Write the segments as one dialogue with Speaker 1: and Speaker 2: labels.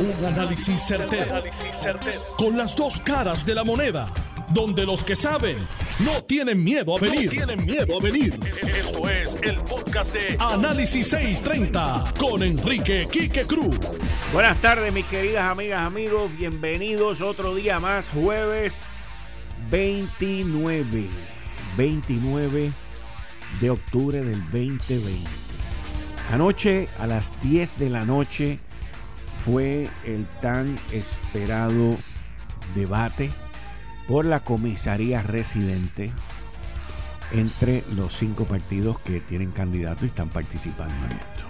Speaker 1: Un análisis certero, Con las dos caras de la moneda. Donde los que saben no tienen miedo a venir. tienen miedo a venir. Esto es el podcast de Análisis 630 con Enrique Quique Cruz.
Speaker 2: Buenas tardes, mis queridas amigas, amigos. Bienvenidos otro día más, jueves 29. 29 de octubre del 2020. Anoche a las 10 de la noche fue el tan esperado debate por la comisaría residente entre los cinco partidos que tienen candidatos y están participando en esto.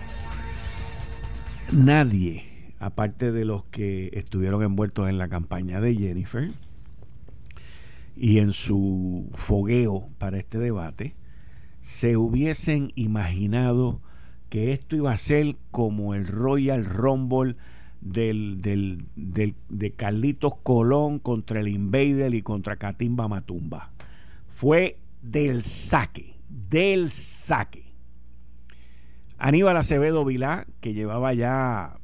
Speaker 2: Nadie, aparte de los que estuvieron envueltos en la campaña de Jennifer y en su fogueo para este debate, se hubiesen imaginado que esto iba a ser como el Royal Rumble del, del, de Carlitos Colón contra el Invader y contra Catimba Matumba. Fue del saque, del saque. Aníbal Acevedo Vilá, que llevaba ya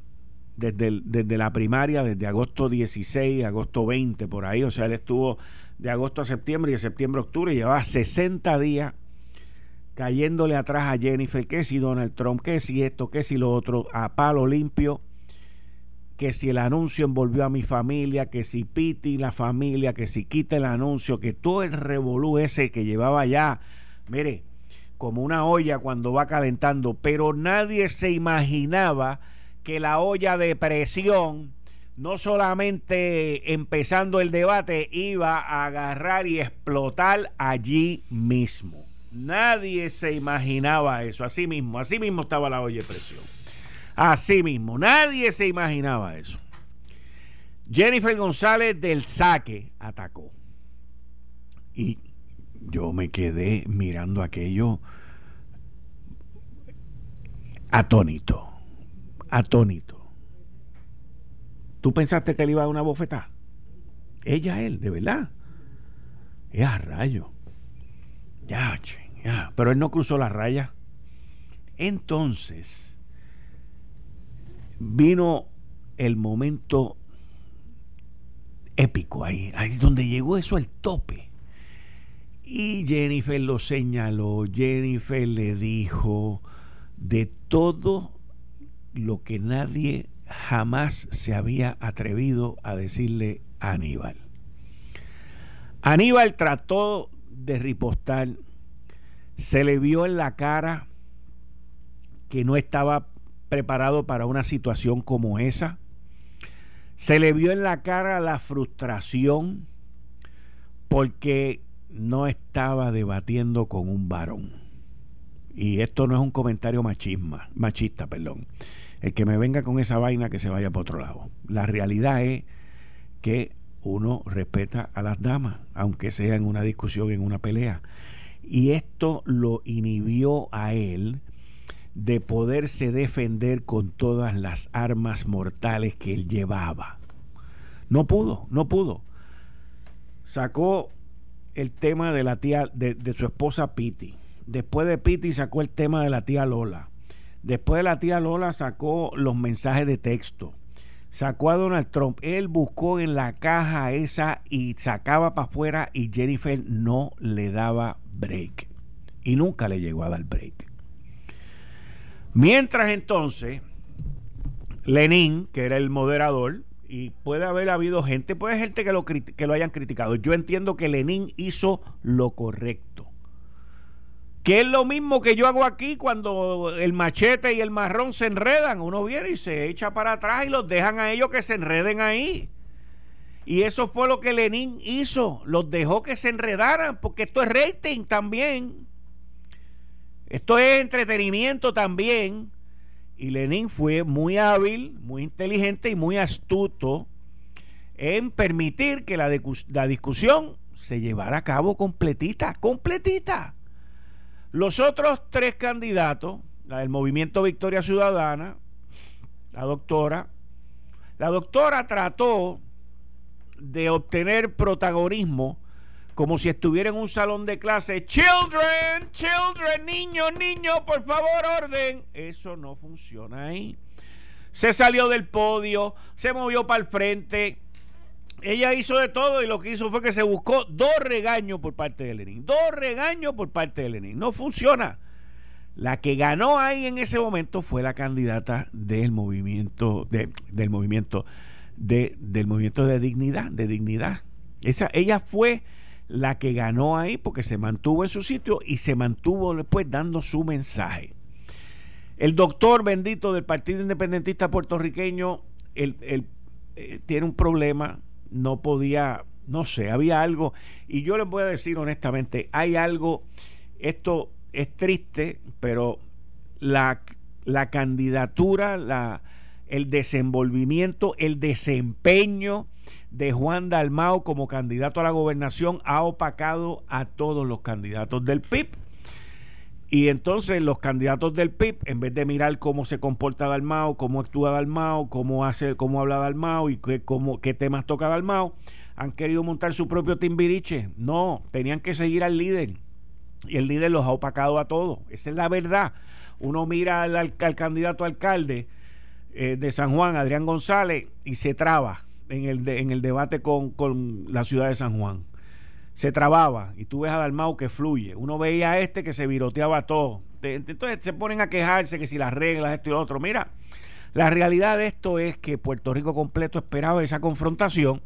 Speaker 2: desde, desde la primaria, desde agosto 16, agosto 20, por ahí, o sea, él estuvo de agosto a septiembre y de septiembre a octubre, llevaba 60 días cayéndole atrás a Jennifer, que si Donald Trump, que si esto, que si lo otro, a palo limpio, que si el anuncio envolvió a mi familia, que si Piti la familia, que si quita el anuncio, que todo el revolú ese que llevaba ya, mire, como una olla cuando va calentando, pero nadie se imaginaba que la olla de presión, no solamente empezando el debate, iba a agarrar y explotar allí mismo. Nadie se imaginaba eso. Así mismo, así mismo estaba la olla de presión. Así mismo, nadie se imaginaba eso. Jennifer González del saque atacó. Y yo me quedé mirando aquello atónito. Atónito. ¿Tú pensaste que le iba a dar una bofetada? Ella, él, de verdad. Es a rayo. Ya, che pero él no cruzó la raya. Entonces, vino el momento épico ahí, ahí donde llegó eso al tope. Y Jennifer lo señaló, Jennifer le dijo de todo lo que nadie jamás se había atrevido a decirle a Aníbal. Aníbal trató de ripostar, se le vio en la cara que no estaba preparado para una situación como esa. Se le vio en la cara la frustración porque no estaba debatiendo con un varón. Y esto no es un comentario machisma, machista, perdón. El que me venga con esa vaina que se vaya para otro lado. La realidad es que uno respeta a las damas, aunque sea en una discusión, en una pelea y esto lo inhibió a él de poderse defender con todas las armas mortales que él llevaba. No pudo, no pudo. Sacó el tema de la tía, de, su esposa Piti. Después de Piti sacó el tema de la tía Lola. Después de la tía Lola sacó los mensajes de texto. Sacó a Donald Trump. Él buscó en la caja esa y sacaba para afuera y Jennifer no le daba break. Y nunca le llegó a dar break. Mientras entonces, Lenin, que era el moderador, y puede haber habido gente, puede haber gente que lo, que lo hayan criticado. Yo entiendo que Lenin hizo lo correcto. Que es lo mismo que yo hago aquí cuando el machete y el marrón se enredan. Uno viene y se echa para atrás y los dejan a ellos que se enreden ahí. Y eso fue lo que Lenin hizo, los dejó que se enredaran, porque esto es rating también. Esto es entretenimiento también. Y Lenin fue muy hábil, muy inteligente y muy astuto en permitir que la, la discusión se llevara a cabo completita, completita. Los otros tres candidatos, la del Movimiento Victoria Ciudadana, la doctora, la doctora trató de obtener protagonismo como si estuviera en un salón de clase. Children, children, niños, niños, por favor, orden. Eso no funciona ahí. se salió del podio, se movió para el frente. Ella hizo de todo y lo que hizo fue que se buscó dos regaños por parte de Lenin. Dos regaños por parte de Lenin. No funciona. La que ganó ahí en ese momento fue la candidata del movimiento, del movimiento, de, del movimiento de dignidad, de dignidad. Esa, ella fue la que ganó ahí porque se mantuvo en su sitio y se mantuvo después dando su mensaje. El doctor bendito del Partido Independentista puertorriqueño el, eh, tiene un problema, no podía, no sé, había algo, y yo les voy a decir honestamente, hay algo, esto es triste, pero la, la candidatura, la, el desenvolvimiento, el desempeño de Juan Dalmao como candidato a la gobernación ha opacado a todos los candidatos del PIB. Y entonces los candidatos del PIB, en vez de mirar cómo se comporta Dalmao, cómo actúa Dalmao, cómo hace, cómo habla Dalmao y qué, cómo, qué temas toca Dalmao, han querido montar su propio timbiriche. No, tenían que seguir al líder. Y el líder los ha opacado a todos. Esa es la verdad. Uno mira al, al, candidato alcalde eh, de San Juan, Adrián González, y se traba en el, en el debate con, la ciudad de San Juan. Se trababa y tú ves a Dalmau que fluye. Uno veía a este que se viroteaba todo. Entonces se ponen a quejarse que si las reglas, esto y lo otro. Mira, la realidad de esto es que Puerto Rico completo esperaba esa confrontación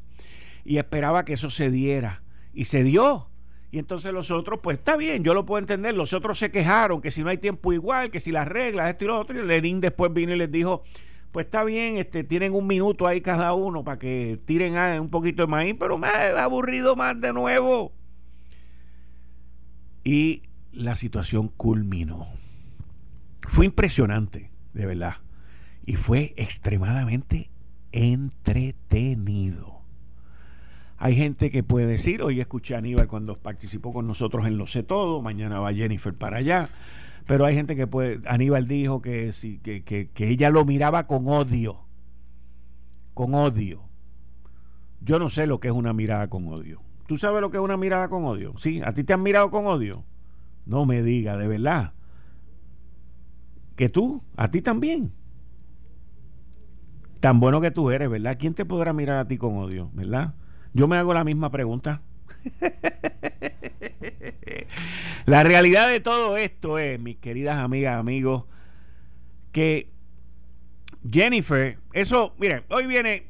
Speaker 2: y esperaba que eso se diera. Y se dio. Y entonces los otros, pues está bien, yo lo puedo entender. Los otros se quejaron que si no hay tiempo igual, que si las reglas, esto y lo otro. Y Lenin después vino y les dijo, pues está bien, este, tienen un minuto ahí cada uno para que tiren un poquito de maíz, pero me ha aburrido más de nuevo. Y la situación culminó. Fue impresionante, de verdad. Y fue extremadamente entretenido. Hay gente que puede decir, hoy escuché a Aníbal cuando participó con nosotros en Lo Sé Todo, mañana va Jennifer para allá. Pero hay gente que puede, Aníbal dijo que, sí, que, que, ella lo miraba con odio, con odio. Yo no sé lo que es una mirada con odio. ¿Tú sabes lo que es una mirada con odio? Sí, a ti te han mirado con odio. No me diga, de verdad. Que tú, a ti también. Tan bueno que tú eres, ¿verdad? ¿Quién te podrá mirar a ti con odio, verdad? Yo me hago la misma pregunta. La realidad de todo esto es, mis queridas amigas, amigos, que Jennifer, eso, miren, hoy viene,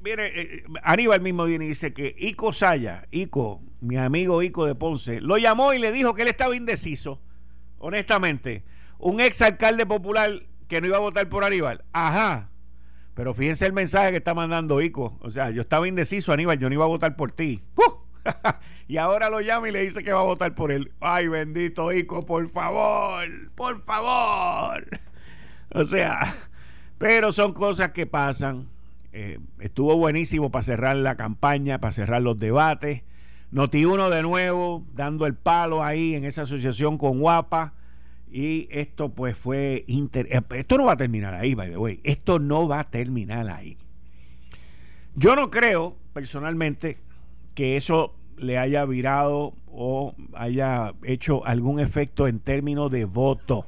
Speaker 2: viene, eh, Aníbal mismo viene y dice que Ico Saya, Ico, mi amigo Ico de Ponce, lo llamó y le dijo que él estaba indeciso, honestamente. Un ex alcalde popular que no iba a votar por Aníbal. Ajá. Pero fíjense el mensaje que está mandando Ico. O sea, yo estaba indeciso, Aníbal, yo no iba a votar por ti. y ahora lo llama y le dice que va a votar por él. Ay, bendito Ico, por favor, por favor. O sea, pero son cosas que pasan. Eh, estuvo buenísimo para cerrar la campaña, para cerrar los debates. Noti uno de nuevo, dando el palo ahí en esa asociación con Guapa. Y esto pues fue... Eh, esto no va a terminar ahí, by the way. Esto no va a terminar ahí. Yo no creo, personalmente, que eso le haya virado o haya hecho algún efecto en términos de voto.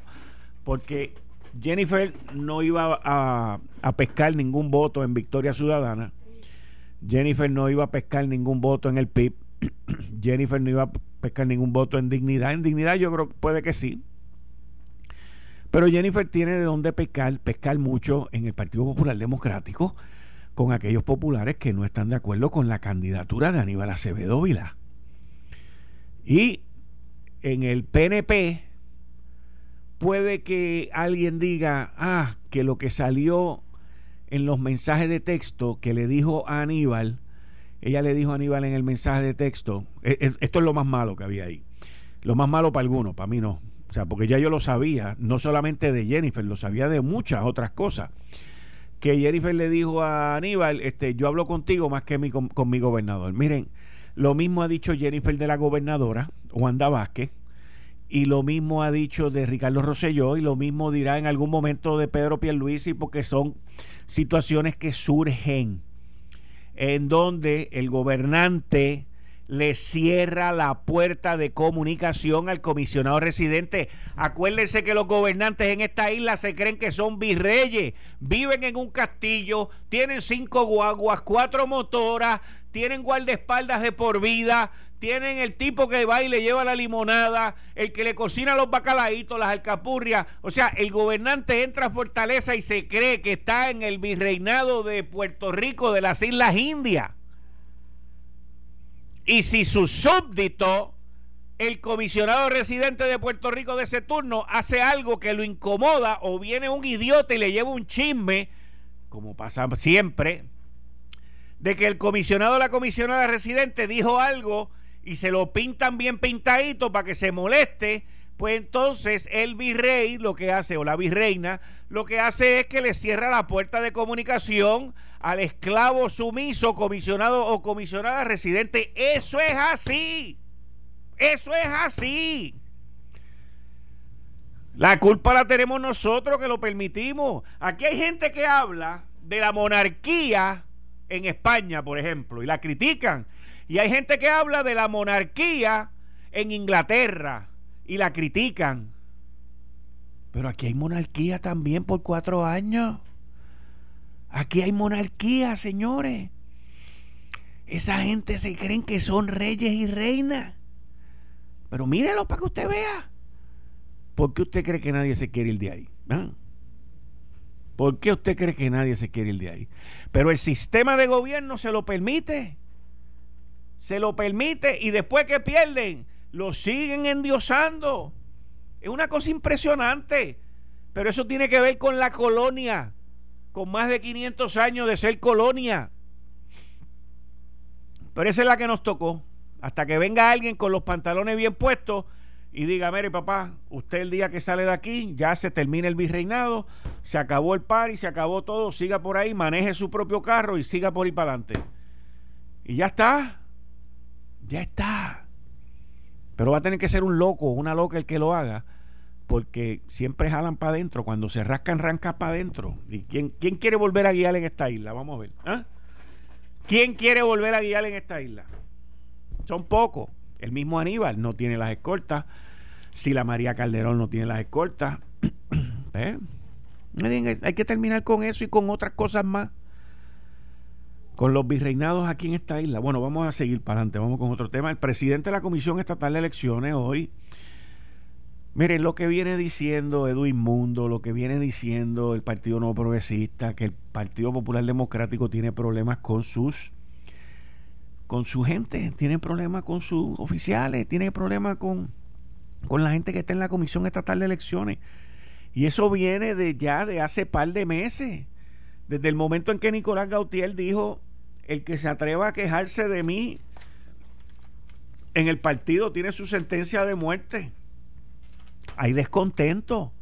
Speaker 2: Porque Jennifer no iba a, pescar ningún voto en Victoria Ciudadana. Jennifer no iba a pescar ningún voto en el PIB. Jennifer no iba a pescar ningún voto en dignidad. En dignidad yo creo que puede que sí. Pero Jennifer tiene de dónde pescar, pescar mucho en el Partido Popular Democrático con aquellos populares que no están de acuerdo con la candidatura de Aníbal Acevedo Vila. Y en el PNP puede que alguien diga, ah, que lo que salió en los mensajes de texto que le dijo a Aníbal, ella le dijo a Aníbal en el mensaje de texto, e, e, esto es lo más malo que había ahí. Lo más malo para algunos, para mí no. O sea, porque ya yo lo sabía, no solamente de Jennifer, lo sabía de muchas otras cosas que Jennifer le dijo a Aníbal, este, yo hablo contigo más que mi, con, mi gobernador. Miren, lo mismo ha dicho Jennifer de la gobernadora, Wanda Vázquez, y lo mismo ha dicho de Ricardo Rosselló, y lo mismo dirá en algún momento de Pedro Pierluisi, porque son situaciones que surgen en donde el gobernante le cierra la puerta de comunicación al comisionado residente. Acuérdense que los gobernantes en esta isla se creen que son virreyes, viven en un castillo, tienen cinco guaguas, cuatro motoras, tienen guardaespaldas de por vida, tienen el tipo que va y le lleva la limonada, el que le cocina los bacalaitos, las alcapurrias. O sea, el gobernante entra a Fortaleza y se cree que está en el virreinado de Puerto Rico, de las Islas Indias. Y si su súbdito, el comisionado residente de Puerto Rico de ese turno, hace algo que lo incomoda o viene un idiota y le lleva un chisme, como pasa siempre, de que el comisionado o la comisionada residente dijo algo y se lo pintan bien pintadito para que se moleste, pues entonces el virrey lo que hace, o la virreina, lo que hace es que le cierra la puerta de comunicación al esclavo sumiso, comisionado o comisionada residente. Eso es así. Eso es así. La culpa la tenemos nosotros que lo permitimos. Aquí hay gente que habla de la monarquía en España, por ejemplo, y la critican. Y hay gente que habla de la monarquía en Inglaterra y la critican. Pero aquí hay monarquía también por cuatro años. Aquí hay monarquía, señores. Esa gente se creen que son reyes y reinas. Pero mírelo para que usted vea. ¿Por qué usted cree que nadie se quiere ir de ahí? ¿Ah? ¿Por qué usted cree que nadie se quiere ir de ahí? Pero el sistema de gobierno se lo permite. Se lo permite y después que pierden, lo siguen endiosando. Es una cosa impresionante. Pero eso tiene que ver con la colonia con más de 500 años de ser colonia. Pero esa es la que nos tocó. Hasta que venga alguien con los pantalones bien puestos y diga, mire papá, usted el día que sale de aquí ya se termina el virreinado, se acabó el par y se acabó todo, siga por ahí, maneje su propio carro y siga por ahí para adelante. Y ya está, ya está. Pero va a tener que ser un loco, una loca el que lo haga, porque siempre jalan para adentro. Cuando se rascan, arranca para adentro. ¿Y quién, quién quiere volver a guiar en esta isla? Vamos a ver. ¿ah? ¿Quién quiere volver a guiar en esta isla? Son pocos. El mismo Aníbal no tiene las escoltas. Si la María Calderón no tiene las escoltas. ¿Eh? Hay que terminar con eso y con otras cosas más. Con los virreinados aquí en esta isla. Bueno, vamos a seguir para adelante. Vamos con otro tema. El presidente de la Comisión Estatal de Elecciones hoy Miren lo que viene diciendo Edwin Mundo, lo que viene diciendo el Partido No Progresista, que el Partido Popular Democrático tiene problemas con sus con su gente, tiene problemas con sus oficiales, tiene problemas con, con la gente que está en la Comisión Estatal de Elecciones. Y eso viene de ya de hace par de meses. Desde el momento en que Nicolás Gautier dijo, el que se atreva a quejarse de mí en el partido tiene su sentencia de muerte hay descontento.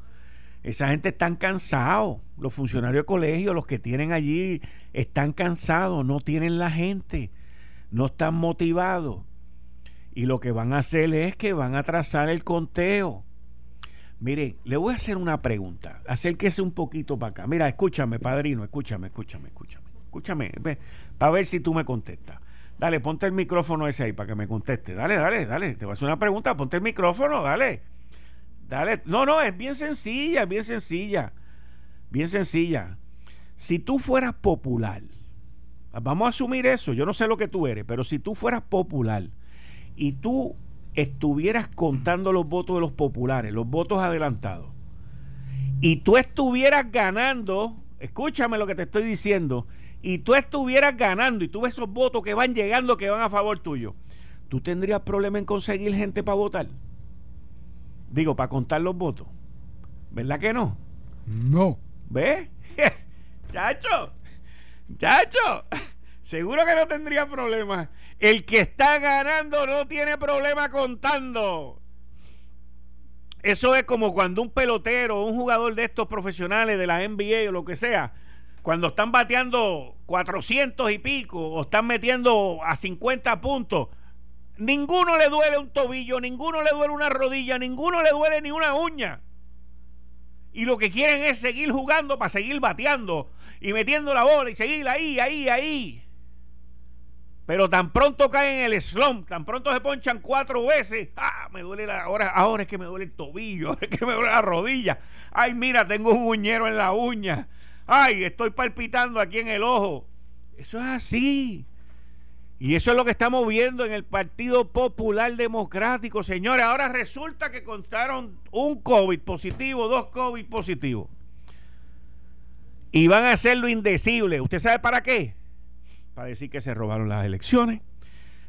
Speaker 2: Esa gente están cansados. Los funcionarios de colegio, los que tienen allí, están cansados, no tienen la gente, no están motivados. Y lo que van a hacer es que van a trazar el conteo. Mire, le voy a hacer una pregunta. Acérquese un poquito para acá. Mira, escúchame, padrino, escúchame, escúchame, escúchame. Escúchame, para ver si tú me contestas. Dale, ponte el micrófono ese ahí para que me conteste. Dale, dale, dale. Te voy a hacer una pregunta, ponte el micrófono, dale. Dale, no, no, es bien sencilla, bien sencilla. Bien sencilla. Si tú fueras popular, vamos a asumir eso, yo no sé lo que tú eres, pero si tú fueras popular y tú estuvieras contando los votos de los populares, los votos adelantados, y tú estuvieras ganando, escúchame lo que te estoy diciendo, y tú estuvieras ganando y tú ves esos votos que van llegando que van a favor tuyo, ¿tú tendrías problema en conseguir gente para votar? Digo, para contar los votos. ¿Verdad que no?
Speaker 3: No.
Speaker 2: ¿Ves? chacho, chacho, seguro que no tendría problema. El que está ganando no tiene problema contando. Eso es como cuando un pelotero, un jugador de estos profesionales de la NBA o lo que sea, cuando están bateando 400 y pico o están metiendo a 50 puntos, Ninguno le duele un tobillo, ninguno le duele una rodilla, ninguno le duele ni una uña. Y lo que quieren es seguir jugando para seguir bateando y metiendo la bola y seguir ahí, ahí, ahí. Pero tan pronto caen en el slump, tan pronto se ponchan cuatro veces, ah, me duele la, ahora, ahora es que me duele el tobillo, ahora es que me duele la rodilla. Ay, mira, tengo un uñero en la uña. Ay, estoy palpitando aquí en el ojo. Eso es así. Y eso es lo que estamos viendo en el Partido Popular Democrático, señores. Ahora resulta que contaron un COVID positivo, dos COVID positivos. Y van a hacerlo indecible. ¿Usted sabe para qué? Para decir que se robaron las elecciones,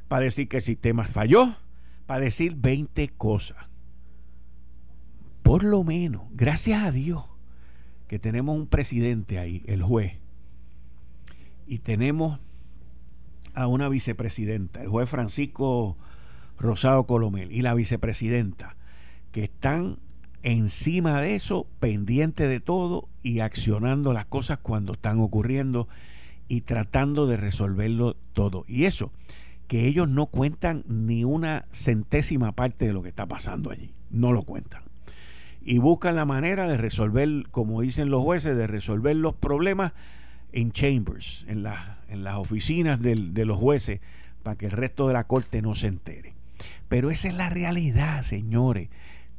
Speaker 2: para decir que el sistema falló, para decir 20 cosas. Por lo menos, gracias a Dios, que tenemos un presidente ahí, el juez, y tenemos a una vicepresidenta, el juez Francisco Rosado Colomel, y la vicepresidenta, que están encima de eso, pendiente de todo y accionando las cosas cuando están ocurriendo y tratando de resolverlo todo. Y eso, que ellos no cuentan ni una centésima parte de lo que está pasando allí, no lo cuentan. Y buscan la manera de resolver, como dicen los jueces, de resolver los problemas en chambers, en, en las oficinas de los jueces, para que el resto de la corte no se entere. Pero esa es la realidad, señores.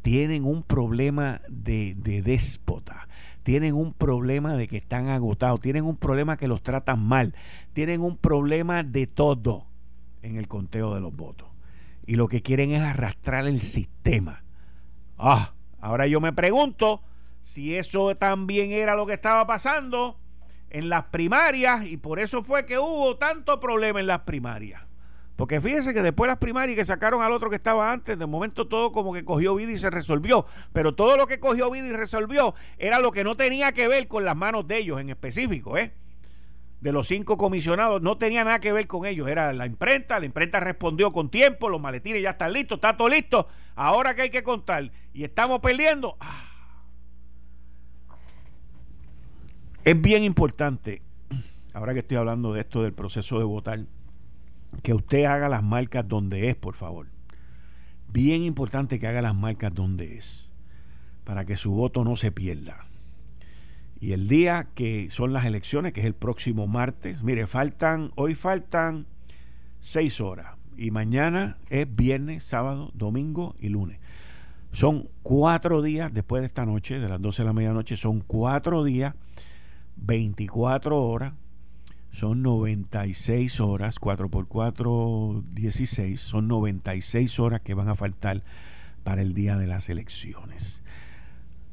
Speaker 2: Tienen un problema de, de déspota tienen un problema de que están agotados, tienen un problema que los tratan mal, tienen un problema de todo en el conteo de los votos. Y lo que quieren es arrastrar el sistema. Ah, ahora yo me pregunto si eso también era lo que estaba pasando en las primarias y por eso fue que hubo tanto problema en las primarias. Porque fíjense que después las primarias que sacaron al otro que estaba antes, de momento todo como que cogió vida y se resolvió. Pero todo lo que cogió vida y resolvió era lo que no tenía que ver con las manos de ellos en específico, ¿eh? De los cinco comisionados, no tenía nada que ver con ellos. Era la imprenta, la imprenta respondió con tiempo, los maletines ya están listos, está todo listo. Ahora que hay que contar y estamos perdiendo. Ah. Es bien importante, ahora que estoy hablando de esto del proceso de votar que usted haga las marcas donde es, por favor. Bien importante que haga las marcas donde es, para que su voto no se pierda. Y el día que son las elecciones, que es el próximo martes, mire, faltan, hoy faltan seis horas. Y mañana es viernes, sábado, domingo y lunes. Son cuatro días después de esta noche, de las 12 de la medianoche, son cuatro días, 24 horas son 96 horas, 4 por 4, 16, son 96 horas que van a faltar para el día de las elecciones.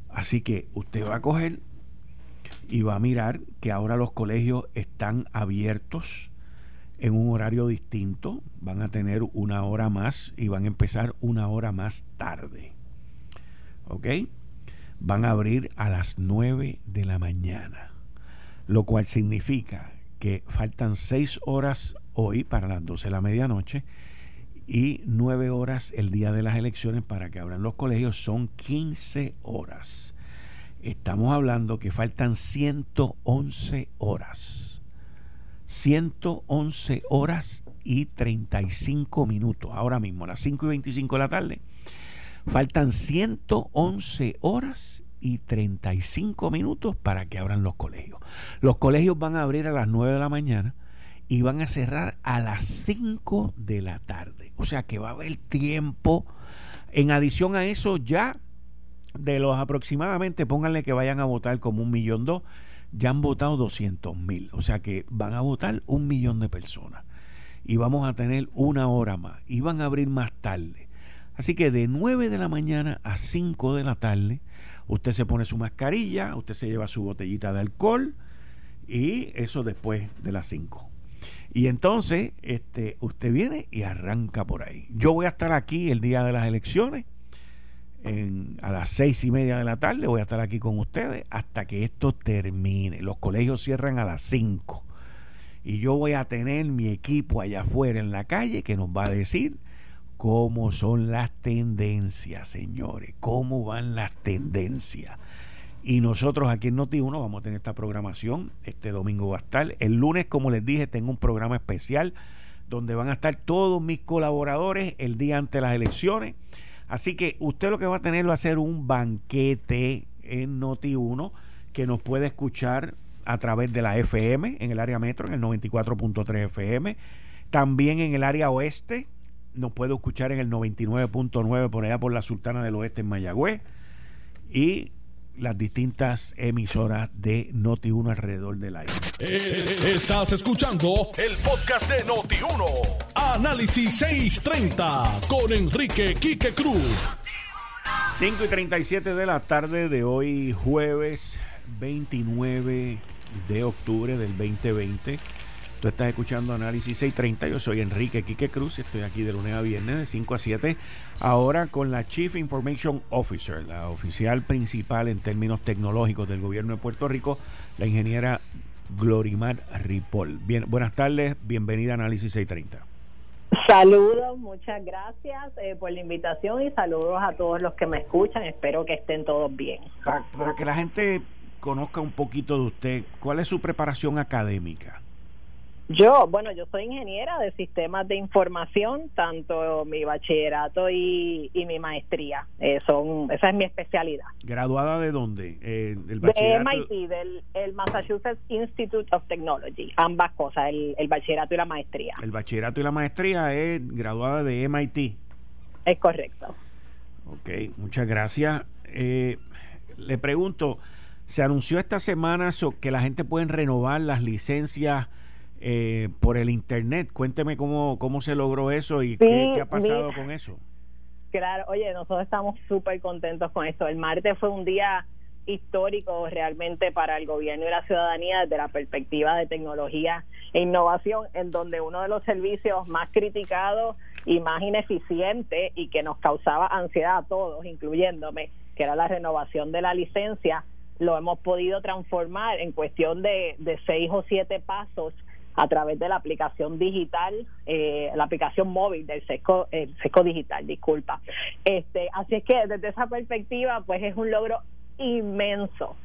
Speaker 2: Así que usted va a coger y va a mirar que ahora los colegios están abiertos en un horario distinto, van a tener una hora más y van a empezar una hora más tarde. ¿Ok? Van a abrir a las 9 de la mañana, lo cual significa que faltan seis horas hoy para las 12 de la medianoche y nueve horas el día de las elecciones para que abran los colegios. Son 15 horas. Estamos hablando que faltan 111 horas. 111 horas y 35 minutos. Ahora mismo, a las 5 y 25 de la tarde. Faltan 111 horas y 35 minutos para que abran los colegios. Los colegios van a abrir a las 9 de la mañana y van a cerrar a las 5 de la tarde. O sea que va a haber tiempo. En adición a eso, ya de los aproximadamente, pónganle que vayan a votar como un millón dos, ya han votado 200 mil. O sea que van a votar un millón de personas. Y vamos a tener una hora más. Y van a abrir más tarde. Así que de 9 de la mañana a 5 de la tarde Usted se pone su mascarilla, usted se lleva su botellita de alcohol y eso después de las 5. Y entonces este, usted viene y arranca por ahí. Yo voy a estar aquí el día de las elecciones. A las seis y media de la tarde voy a estar aquí con ustedes hasta que esto termine. Los colegios cierran a las 5 y yo voy a tener mi equipo allá afuera en la calle que nos va a decir cómo son las tendencias, señores, cómo van las tendencias. Y nosotros aquí en Noti1 vamos a tener esta programación. Este domingo va a estar. El lunes, como les dije, tengo un programa especial donde van a estar todos mis colaboradores el día antes de las elecciones. Así que usted lo que va a tener va a ser un banquete en Noti1 que nos puede escuchar a través de la FM en el área metro, en el 94.3 FM También en el área oeste, nos puede escuchar en el 99.9 por allá por la Sultana del Oeste en Mayagüez. Y las distintas emisoras de Noti1 alrededor del aire.
Speaker 1: Eh, estás escuchando el podcast de Noti1. Análisis 630 con Enrique Quique Cruz.
Speaker 2: 5 y 37 de la tarde de hoy, jueves 29 de octubre del 2020. Tú estás escuchando Análisis 630. Yo soy Enrique Quique Cruz. Estoy aquí de lunes a viernes de 5 a 7. Ahora con la Chief Information Officer, la oficial principal en términos tecnológicos del gobierno de Puerto Rico, la ingeniera Glorimar Ripoll. Bien, buenas tardes. Bienvenida a Análisis 630.
Speaker 3: Saludos, muchas gracias eh, por la invitación y saludos a todos los que me escuchan. Espero que estén todos bien.
Speaker 2: para que la gente conozca un poquito de usted, ¿cuál es su preparación académica?
Speaker 3: Yo, bueno, yo soy ingeniera de sistemas de información, tanto mi bachillerato y, mi maestría. Eh, son, esa es mi especialidad.
Speaker 2: ¿Graduada de dónde?
Speaker 3: Eh, De MIT, del el Massachusetts Institute of Technology. Ambas cosas, el, el bachillerato y la maestría.
Speaker 2: El bachillerato y la maestría es graduada de MIT.
Speaker 3: Es correcto.
Speaker 2: Ok, muchas gracias. Eh, le pregunto, se anunció esta semana que la gente puede renovar las licencias eh, por el internet. Cuénteme cómo, cómo se logró eso y qué, ha pasado con eso.
Speaker 3: Claro, oye, nosotros estamos súper contentos con esto. El martes fue un día histórico realmente para el gobierno y la ciudadanía desde la perspectiva de tecnología e innovación, en donde uno de los servicios más criticados y más ineficientes y que nos causaba ansiedad a todos, incluyéndome, que era la renovación de la licencia, lo hemos podido transformar en cuestión de, de seis o siete pasos a través de la aplicación digital, eh, la aplicación móvil del SESCO, el SESCO digital, disculpa. Este, así es que desde esa perspectiva, pues es un logro inmenso.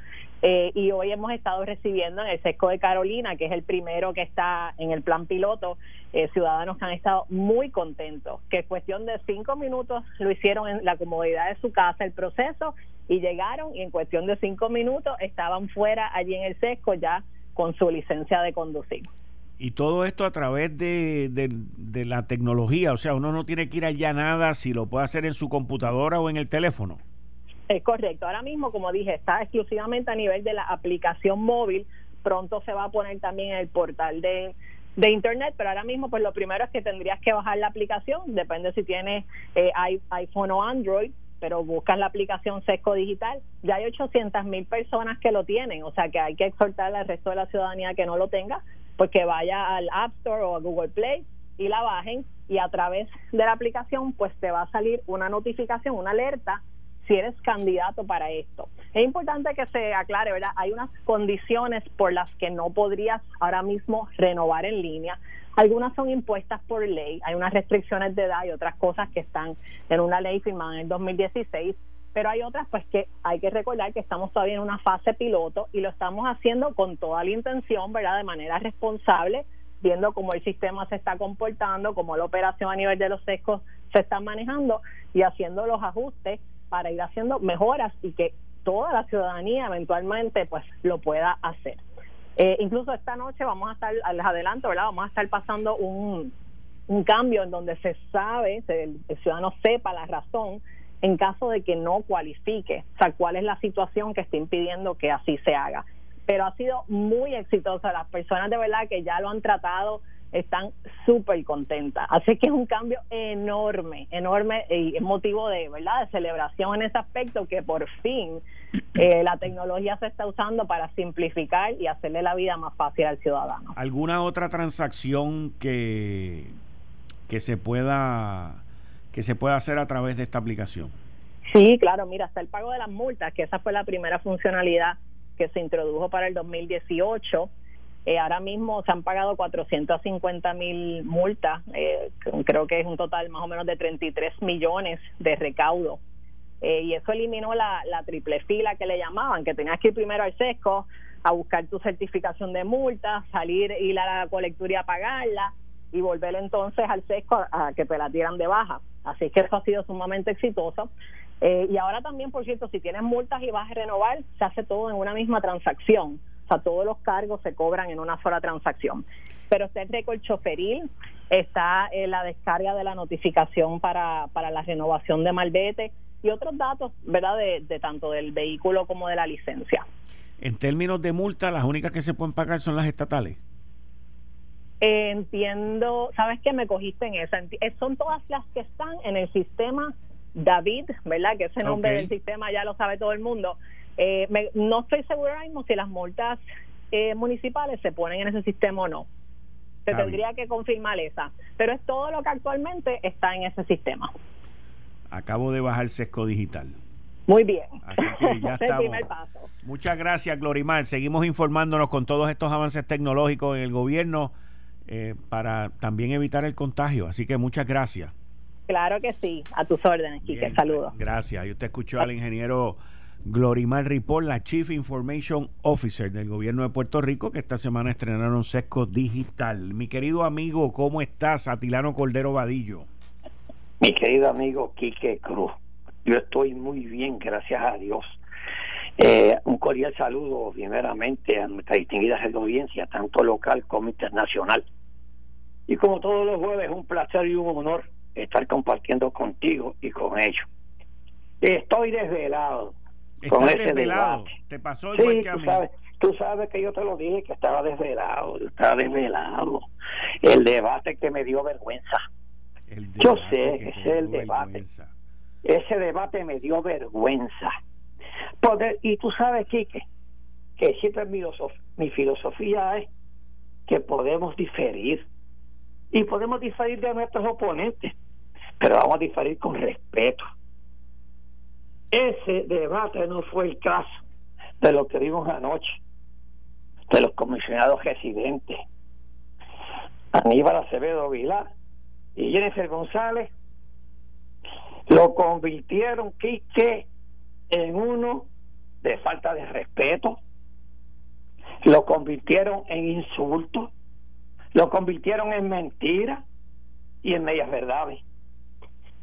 Speaker 3: Eh, y hoy hemos estado recibiendo en el SESCO de Carolina, que es el primero que está en el plan piloto, eh, ciudadanos que han estado muy contentos, que es cuestión de cinco minutos lo hicieron en la comodidad de su casa el proceso y llegaron y en cuestión de cinco minutos estaban fuera allí en el SESCO ya con su licencia de conducir.
Speaker 2: Y todo esto a través de, de, la tecnología, o sea, uno no tiene que ir allá nada si lo puede hacer en su computadora o en el teléfono.
Speaker 3: Es correcto. Ahora mismo, como dije, está exclusivamente a nivel de la aplicación móvil. Pronto se va a poner también en el portal de, de internet, pero ahora mismo pues lo primero es que tendrías que bajar la aplicación, depende si tienes eh, iPhone o Android, pero buscas la aplicación Sesco Digital, ya hay 800 mil personas que lo tienen, o sea que hay que exhortar al resto de la ciudadanía que no lo tenga, pues que vaya al App Store o a Google Play y la bajen y a través de la aplicación pues te va a salir una notificación, una alerta si eres candidato para esto. Es importante que se aclare, ¿verdad? Hay unas condiciones por las que no podrías ahora mismo renovar en línea. Algunas son impuestas por ley, hay unas restricciones de edad y otras cosas que están en una ley firmada en el 2016 pero hay otras pues que hay que recordar que estamos todavía en una fase piloto y lo estamos haciendo con toda la intención, ¿verdad? De manera responsable, viendo cómo el sistema se está comportando, cómo la operación a nivel de los sescos se está manejando y haciendo los ajustes para ir haciendo mejoras y que toda la ciudadanía eventualmente pues lo pueda hacer. Eh, incluso esta noche vamos a estar, les adelanto, ¿verdad? Vamos a estar pasando un, un cambio en donde se sabe, el ciudadano sepa la razón en caso de que no cualifique, o sea, cuál es la situación que está impidiendo que así se haga. Pero ha sido muy exitosa, las personas de verdad que ya lo han tratado están súper contentas. Así que es un cambio enorme, enorme y es motivo de, ¿verdad? de celebración en ese aspecto que por fin eh, la tecnología se está usando para simplificar y hacerle la vida más fácil al ciudadano.
Speaker 2: ¿Alguna otra transacción que, que se pueda que se puede hacer a través de esta aplicación.
Speaker 3: Sí, claro, mira, hasta el pago de las multas, que esa fue la primera funcionalidad que se introdujo para el 2018. Eh, ahora mismo se han pagado 450 mil multas, eh, creo que es un total más o menos de 33 millones de recaudo. Eh, y eso eliminó la, la triple fila que le llamaban, que tenías que ir primero al sesco a buscar tu certificación de multa, salir, ir a la colecturía a pagarla y volver entonces al sesco a, que te la tiran de baja. Así que eso ha sido sumamente exitoso. Eh, y ahora también, por cierto, si tienes multas y vas a renovar, se hace todo en una misma transacción. O sea, todos los cargos se cobran en una sola transacción. Pero está el récord choferil, está eh, la descarga de la notificación para, para la renovación de malvete y otros datos, ¿verdad?, de, tanto del vehículo como de la licencia.
Speaker 2: En términos de multa, las únicas que se pueden pagar son las estatales.
Speaker 3: Entiendo, sabes que me cogiste en esa. Eh, son todas las que están en el sistema David, ¿verdad? Que ese nombre del sistema ya lo sabe todo el mundo. Eh, no estoy segura mismo si las multas eh, municipales se ponen en ese sistema o no. Se tendría que confirmar esa. Pero es todo lo que actualmente está en ese sistema.
Speaker 2: Acabo de bajar sesco digital.
Speaker 3: Muy bien.
Speaker 2: Así que ya estamos. Muchas gracias, Glorimar. Seguimos informándonos con todos estos avances tecnológicos en el gobierno eh, para también evitar el contagio. Así que muchas gracias.
Speaker 3: Claro que sí. A tus órdenes, Quique. Saludos.
Speaker 2: Gracias. Y usted escuchó al ingeniero Glorimar Ripoll, la Chief Information Officer del gobierno de Puerto Rico, que esta semana estrenaron Sesco Digital. Mi querido amigo, ¿cómo estás? Atilano Cordero Vadillo.
Speaker 4: Mi querido amigo Quique Cruz, yo estoy muy bien, gracias a Dios. Eh, un cordial saludo, primeramente, a nuestra distinguida audiencia, tanto local como internacional. Y como todos los jueves, un placer y un honor estar compartiendo contigo y con ellos. Estoy desvelado con ese desvelado.
Speaker 2: Te pasó igual que a
Speaker 4: tú Sabes, tú sabes que yo te lo dije que estaba desvelado, estaba desvelado. El debate que me dio vergüenza. Yo sé que es el debate. Ese debate me dio vergüenza. Poder, y tú sabes, Quique, que siempre mi, filosofía es que podemos diferir. Y podemos diferir de nuestros oponentes, pero vamos a diferir con respeto. Ese debate no fue el caso de lo que vimos anoche, de los comisionados residentes, Aníbal Acevedo Vilar y Jennifer González, lo convirtieron, Quique, en uno de falta de respeto, lo convirtieron en insulto, lo convirtieron en mentira y en medias verdades.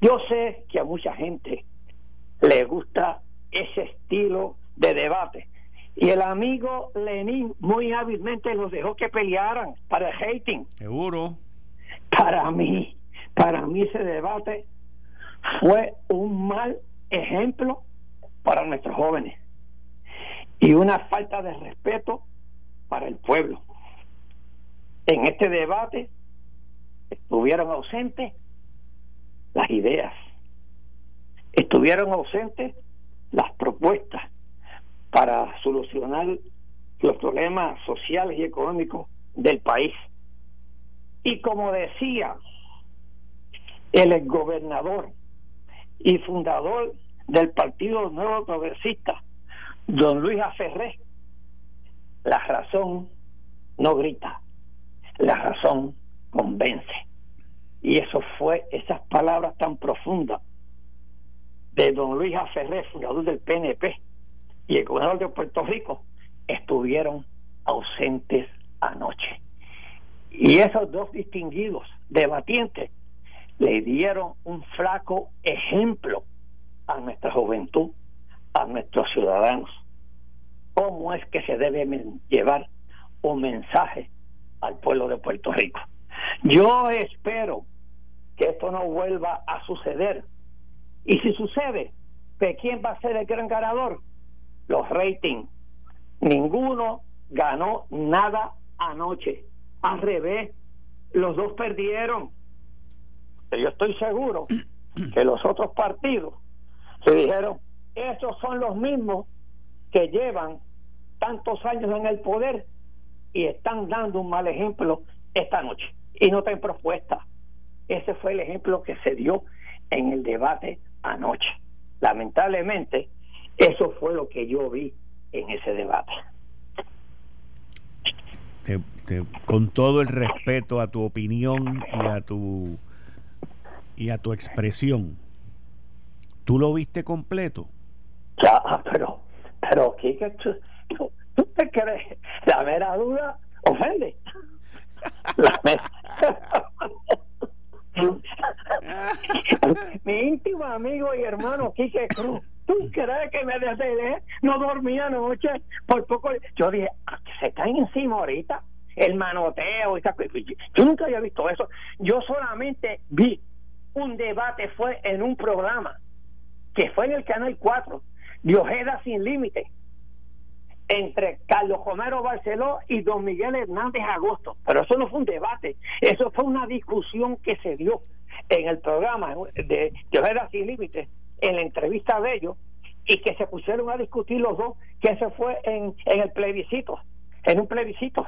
Speaker 4: Yo sé que a mucha gente le gusta ese estilo de debate. Y el amigo Lenin muy hábilmente los dejó que pelearan para el hating.
Speaker 2: Seguro.
Speaker 4: Para mí, para mí ese debate fue un mal ejemplo para nuestros jóvenes y una falta de respeto para el pueblo. En este debate estuvieron ausentes las ideas, estuvieron ausentes las propuestas para solucionar los problemas sociales y económicos del país. Y como decía el gobernador y fundador del Partido Nuevo Progresista, don Luis Aferré, la razón no grita, la razón convence. Y eso fue esas palabras tan profundas de don Luis Aferré, fundador del PNP, y el gobernador de Puerto Rico, estuvieron ausentes anoche. Y esos dos distinguidos debatientes le dieron un flaco ejemplo a nuestra juventud, a nuestros ciudadanos, cómo es que se debe llevar un mensaje al pueblo de Puerto Rico. Yo espero que esto no vuelva a suceder y si sucede, ¿de quién va a ser el gran ganador? Los ratings. Ninguno ganó nada anoche. Al revés, los dos perdieron. Yo estoy seguro que los otros partidos se dijeron, esos son los mismos que llevan tantos años en el poder y están dando un mal ejemplo esta noche. Y no tienen propuesta. Ese fue el ejemplo que se dio en el debate anoche. Lamentablemente, eso fue lo que yo vi en ese debate.
Speaker 2: con todo el respeto a tu opinión y a tu y a tu expresión, ¿tú lo viste completo?
Speaker 4: Ya, pero, pero, ¿qué, tú, tú, te crees? La mera duda ofende. La mera... Mi íntimo amigo y hermano Quique Cruz. ¿Tú crees que me desvelé? No dormía anoche. Por poco. Yo dije, ah, se caen encima ahorita. el manoteo. Yo nunca había visto eso. Yo solamente vi un debate, fue en un programa que fue en el Canal 4, de Ojeda Sin Límite, entre Carlos Romero Barceló y don Miguel Hernández Agosto. Pero eso no fue un debate, eso fue una discusión que se dio en el programa de, de Ojeda Sin Límite, en la entrevista de ellos, y que se pusieron a discutir los dos, que se fue en, en el plebiscito, en un plebiscito.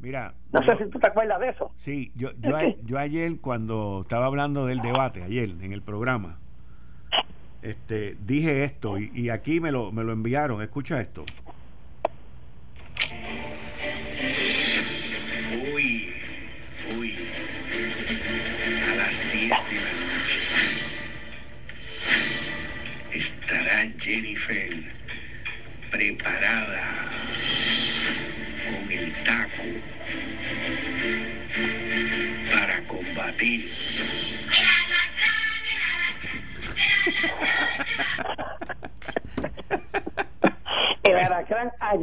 Speaker 2: Mira,
Speaker 4: no sé si tú te acuerdas de eso.
Speaker 2: Sí, yo, yo, yo ayer cuando estaba hablando del debate, ayer en el programa, este, dije esto y, aquí me lo, me lo enviaron. Escucha esto.
Speaker 5: Hoy, hoy, a las 10 de la noche, estará Jennifer preparada con el taco para combatir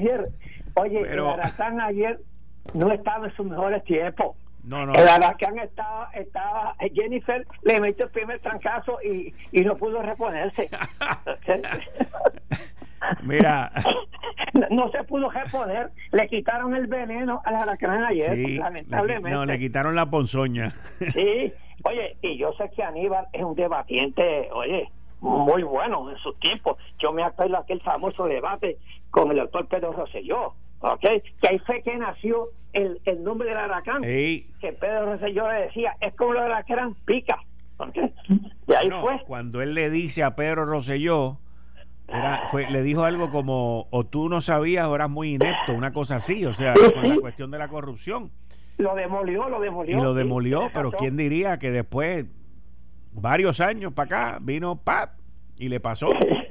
Speaker 4: ayer, oye, el Aracrán ayer no estaba en sus mejores tiempos.
Speaker 2: No, no.
Speaker 4: El Aracrán estaba, estaba, Jennifer le metió el primer trancazo y, y no pudo reponerse.
Speaker 2: Mira.
Speaker 4: No, se pudo reponer. Le quitaron el veneno al Aracrán ayer, lamentablemente.
Speaker 2: no, le quitaron la ponzoña.
Speaker 4: Sí. Oye, y yo sé que Aníbal es un debatiente, oye, muy bueno en su tiempo. Yo me acuerdo aquel famoso debate con el doctor Pedro Rosselló, ¿ok? Que ahí fue que nació el, el nombre del Aracán. Que Pedro Rosselló le decía, es como lo de la que eran pica. Y ahí fue.
Speaker 2: Cuando él le dice a Pedro Rosselló, era, fue, le dijo algo como, o tú no sabías o eras muy inepto, una cosa así, o sea, con la cuestión de la corrupción.
Speaker 4: Lo demolió, lo demolió.
Speaker 2: Y lo demolió, pero ¿quién diría que después varios años para acá, vino Pat y le pasó.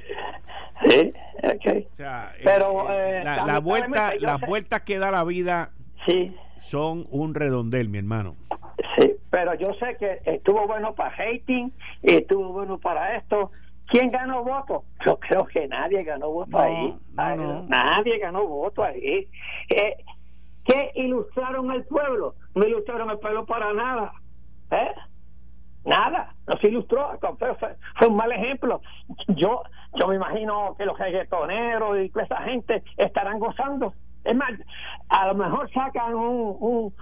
Speaker 4: Sí, okay.
Speaker 2: O sea, pero eh, la, vuelta, las vueltas que da la vida
Speaker 4: sí.
Speaker 2: son un redondel, mi hermano.
Speaker 4: Sí, pero yo sé que estuvo bueno para hating y estuvo bueno para esto. ¿Quién ganó voto? Yo creo que nadie ganó voto ahí. Nadie ganó voto ahí. Eh, ¿Qué ilustraron al pueblo? No ilustraron al pueblo para nada. ¿Eh? Nada, no se ilustró, fue, un mal ejemplo. Yo yo me imagino que los reggaetoneros y esa gente estarán gozando. Es más, a lo mejor sacan un,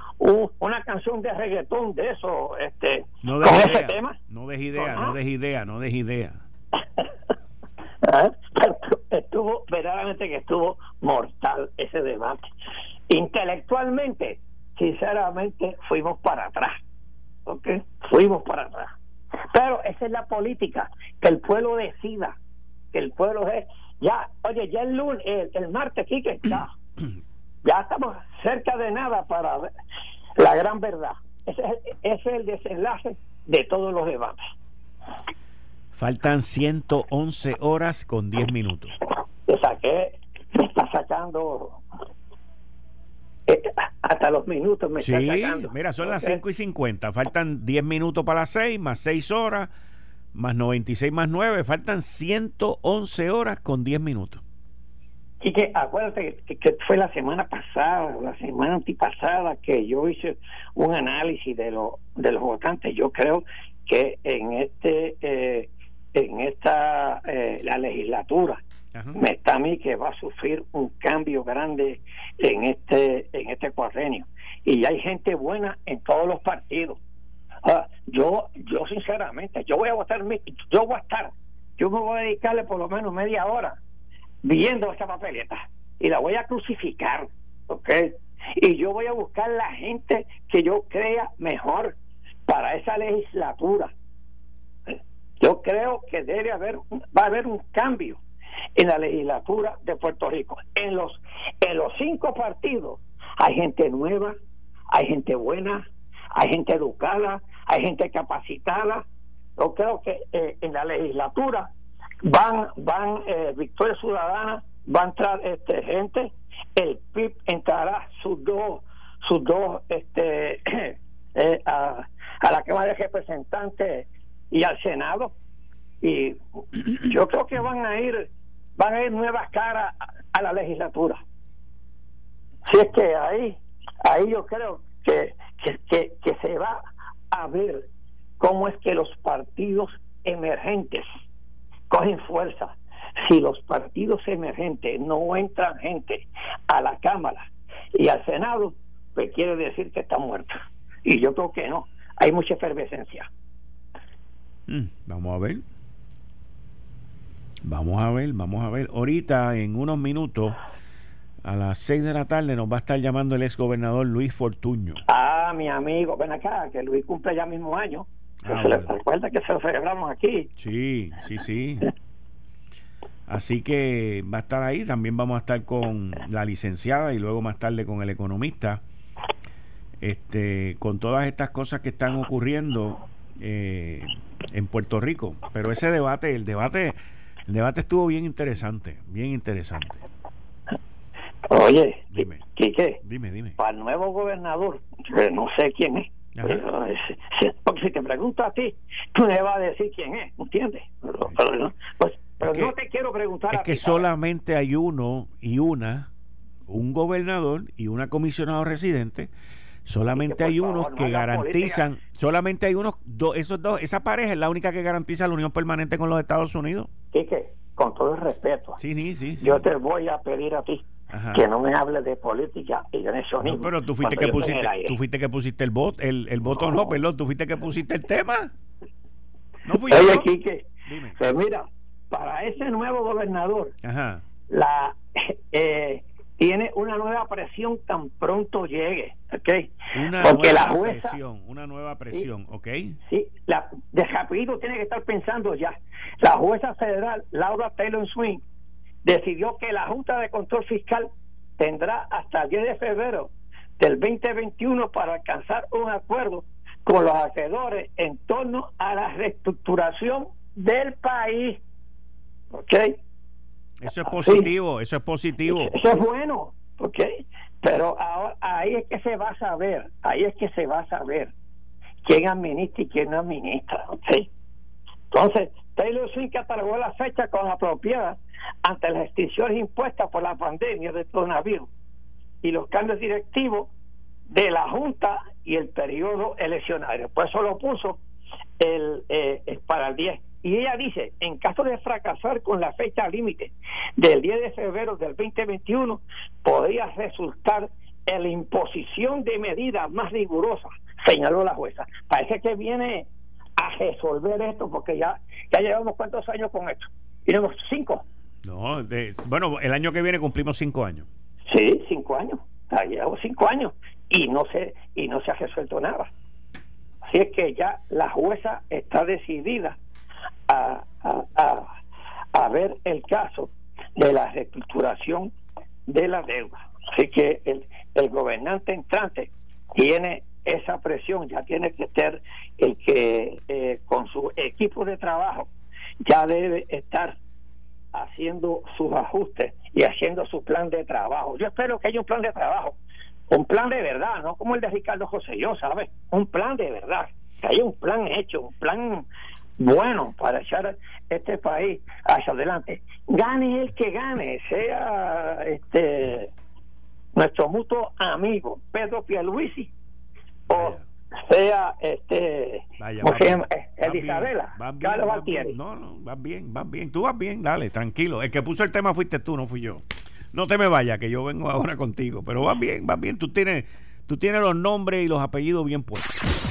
Speaker 4: una canción de reggaetón de eso, este,
Speaker 2: no con idea, ese tema. No des idea, no des idea, no des idea.
Speaker 4: ¿Ah? estuvo, verdaderamente que estuvo mortal ese debate. Intelectualmente, sinceramente, fuimos para atrás ¿ok? Fuimos para atrás. Pero esa es la política, que el pueblo decida, que el pueblo es, ya, oye, ya el lunes, el, martes, aquí que ya estamos cerca de nada para la gran verdad. Ese es, el desenlace de todos los debates.
Speaker 2: Faltan 111 horas con 10 minutos.
Speaker 4: Te saqué, me está sacando eh, hasta los minutos me sí,
Speaker 2: Mira, son las 5 y 50. Faltan 10 minutos para las 6, más 6 horas, más 96 más 9. Faltan 111 horas con 10 minutos.
Speaker 4: Y que acuérdate que, fue la semana pasada, la semana antipasada, que yo hice un análisis de, lo, de los votantes. Yo creo que en este eh, en esta eh, la legislatura me está a mí que va a sufrir un cambio grande en este en este cuadrenio. Y hay gente buena en todos los partidos. Ah, yo yo sinceramente yo voy a votar yo voy a estar yo me voy a dedicarle por lo menos media hora viendo esta papeleta y la voy a crucificar ¿ok? y yo voy a buscar la gente que yo crea mejor para esa legislatura. Yo creo que debe haber va a haber un cambio en la legislatura de Puerto Rico. En los, en los cinco partidos hay gente nueva, hay gente buena, hay gente educada, hay gente capacitada. Yo creo que eh, en la legislatura van, van eh, Victoria Ciudadana, va a entrar este, gente, el PIB entrará sus dos, sus dos, este, eh, a, a la Cámara de Representantes y al Senado. Y yo creo que van a ir van a ir nuevas caras a, la legislatura. Si es que ahí, ahí yo creo que, que, que, que se va a ver cómo es que los partidos emergentes cogen fuerza. Si los partidos emergentes no entran gente a la Cámara y al Senado, pues quiere decir que está muerto. Y yo creo que no. Hay mucha efervescencia.
Speaker 2: Mm, vamos a ver. Vamos a ver, vamos a ver. Ahorita, en unos minutos, a las 6 de la tarde, nos va a estar llamando el ex gobernador Luis Fortuño.
Speaker 4: Ah, mi amigo, ven acá, que Luis cumple ya mismo año.
Speaker 2: Ah,
Speaker 4: se recuerda que se lo celebramos aquí.
Speaker 2: Sí, sí, sí. Así que va a estar ahí. También vamos a estar con la licenciada y luego más tarde con el economista. Este, con todas estas cosas que están ocurriendo eh, en Puerto Rico. Pero ese debate, el debate, el debate estuvo bien interesante, bien interesante.
Speaker 4: Oye,
Speaker 2: Dime.
Speaker 4: Quique,
Speaker 2: Dime, dime.
Speaker 4: para el nuevo gobernador, que no sé quién es. Pero, porque si te pregunto a ti, tú me vas a decir quién es, ¿entiendes? Pero, pero no, pues, pero no te quiero preguntar
Speaker 2: Es
Speaker 4: a
Speaker 2: que
Speaker 4: ti, ¿sabes?
Speaker 2: solamente hay uno y una, un gobernador y una comisionado residente. Solamente hay unos
Speaker 4: no
Speaker 2: que garantizan, solamente hay unos, dos, esos dos, esa pareja es la única que garantiza la unión permanente con los Estados Unidos.
Speaker 4: Quique, con todo el respeto,
Speaker 2: Sí, sí, sí.
Speaker 4: yo te voy a pedir a ti
Speaker 2: Ajá.
Speaker 4: que no me hables de política y de nacionalismo.
Speaker 2: No, pero tú fuiste que pusiste, tú fuiste que pusiste el voto, el, el voto no,
Speaker 4: No.
Speaker 2: perdón, tú fuiste que pusiste el tema. No fui
Speaker 4: Oye,
Speaker 2: yo.
Speaker 4: Quique,
Speaker 2: Dime.
Speaker 4: pues mira, para ese nuevo gobernador,
Speaker 2: Ajá.
Speaker 4: la eh, tiene una nueva presión tan pronto llegue, ¿ok?
Speaker 2: Una
Speaker 4: Porque
Speaker 2: nueva
Speaker 4: la jueza,
Speaker 2: presión, una nueva presión, ¿ok?
Speaker 4: sí, la, de rapidito tiene que estar pensando ya. La jueza federal, Laura Taylor Swing, decidió que la Junta de Control Fiscal tendrá hasta el 10 de febrero del 2021 para alcanzar un acuerdo con los acreedores en torno a la reestructuración del país. ¿Ok?
Speaker 2: Eso es
Speaker 4: Ah,
Speaker 2: positivo, eso es positivo.
Speaker 4: Eso es bueno, ¿ok? Pero ahora, ahí es que se va a saber, ahí es que se va a saber quién administra y quién no administra, ¿ok? Entonces, Taylor Swift catalogó la fecha con apropiada ante las restricciones impuestas por la pandemia del coronavirus y los cambios directivos de la Junta y el periodo eleccionario. Por eso lo puso el, eh, para el 10. Y ella dice, en caso de fracasar con la fecha límite del 10 de febrero del 2021, podría resultar en la imposición de medidas más rigurosas, señaló la jueza. Parece que viene a resolver esto porque ya, ya llevamos cuántos años con esto. Tenemos cinco.
Speaker 2: No, de- bueno, el año que viene cumplimos cinco años.
Speaker 4: Sí, cinco años. Ya llevamos cinco años y no se y no se ha resuelto nada. Así es que ya la jueza está decidida a, a, a, ver el caso de la reestructuración de la deuda. Así que el, el gobernante entrante tiene esa presión, ya tiene que ser el que eh, con su equipo de trabajo ya debe estar haciendo sus ajustes y haciendo su plan de trabajo. Yo espero que haya un plan de trabajo, un plan de verdad, no como el de Ricardo José yo, ¿sabes? Un plan de verdad, que haya un plan hecho, un plan bueno para echar este país hacia adelante. Gane el que gane, sea este nuestro mutuo amigo Pedro Pierluisi o sea este
Speaker 2: Vaya,
Speaker 4: ¿cómo
Speaker 2: vas
Speaker 4: se
Speaker 2: bien,
Speaker 4: Carlos Altieri.
Speaker 2: bien. No, no, vas bien, vas bien. Tú vas bien, dale, tranquilo. El que puso el tema fuiste tú, no fui yo. No te me vayas, que yo vengo ahora contigo. Pero vas bien, vas bien. Tú tienes, tú tienes los nombres y los apellidos bien puestos.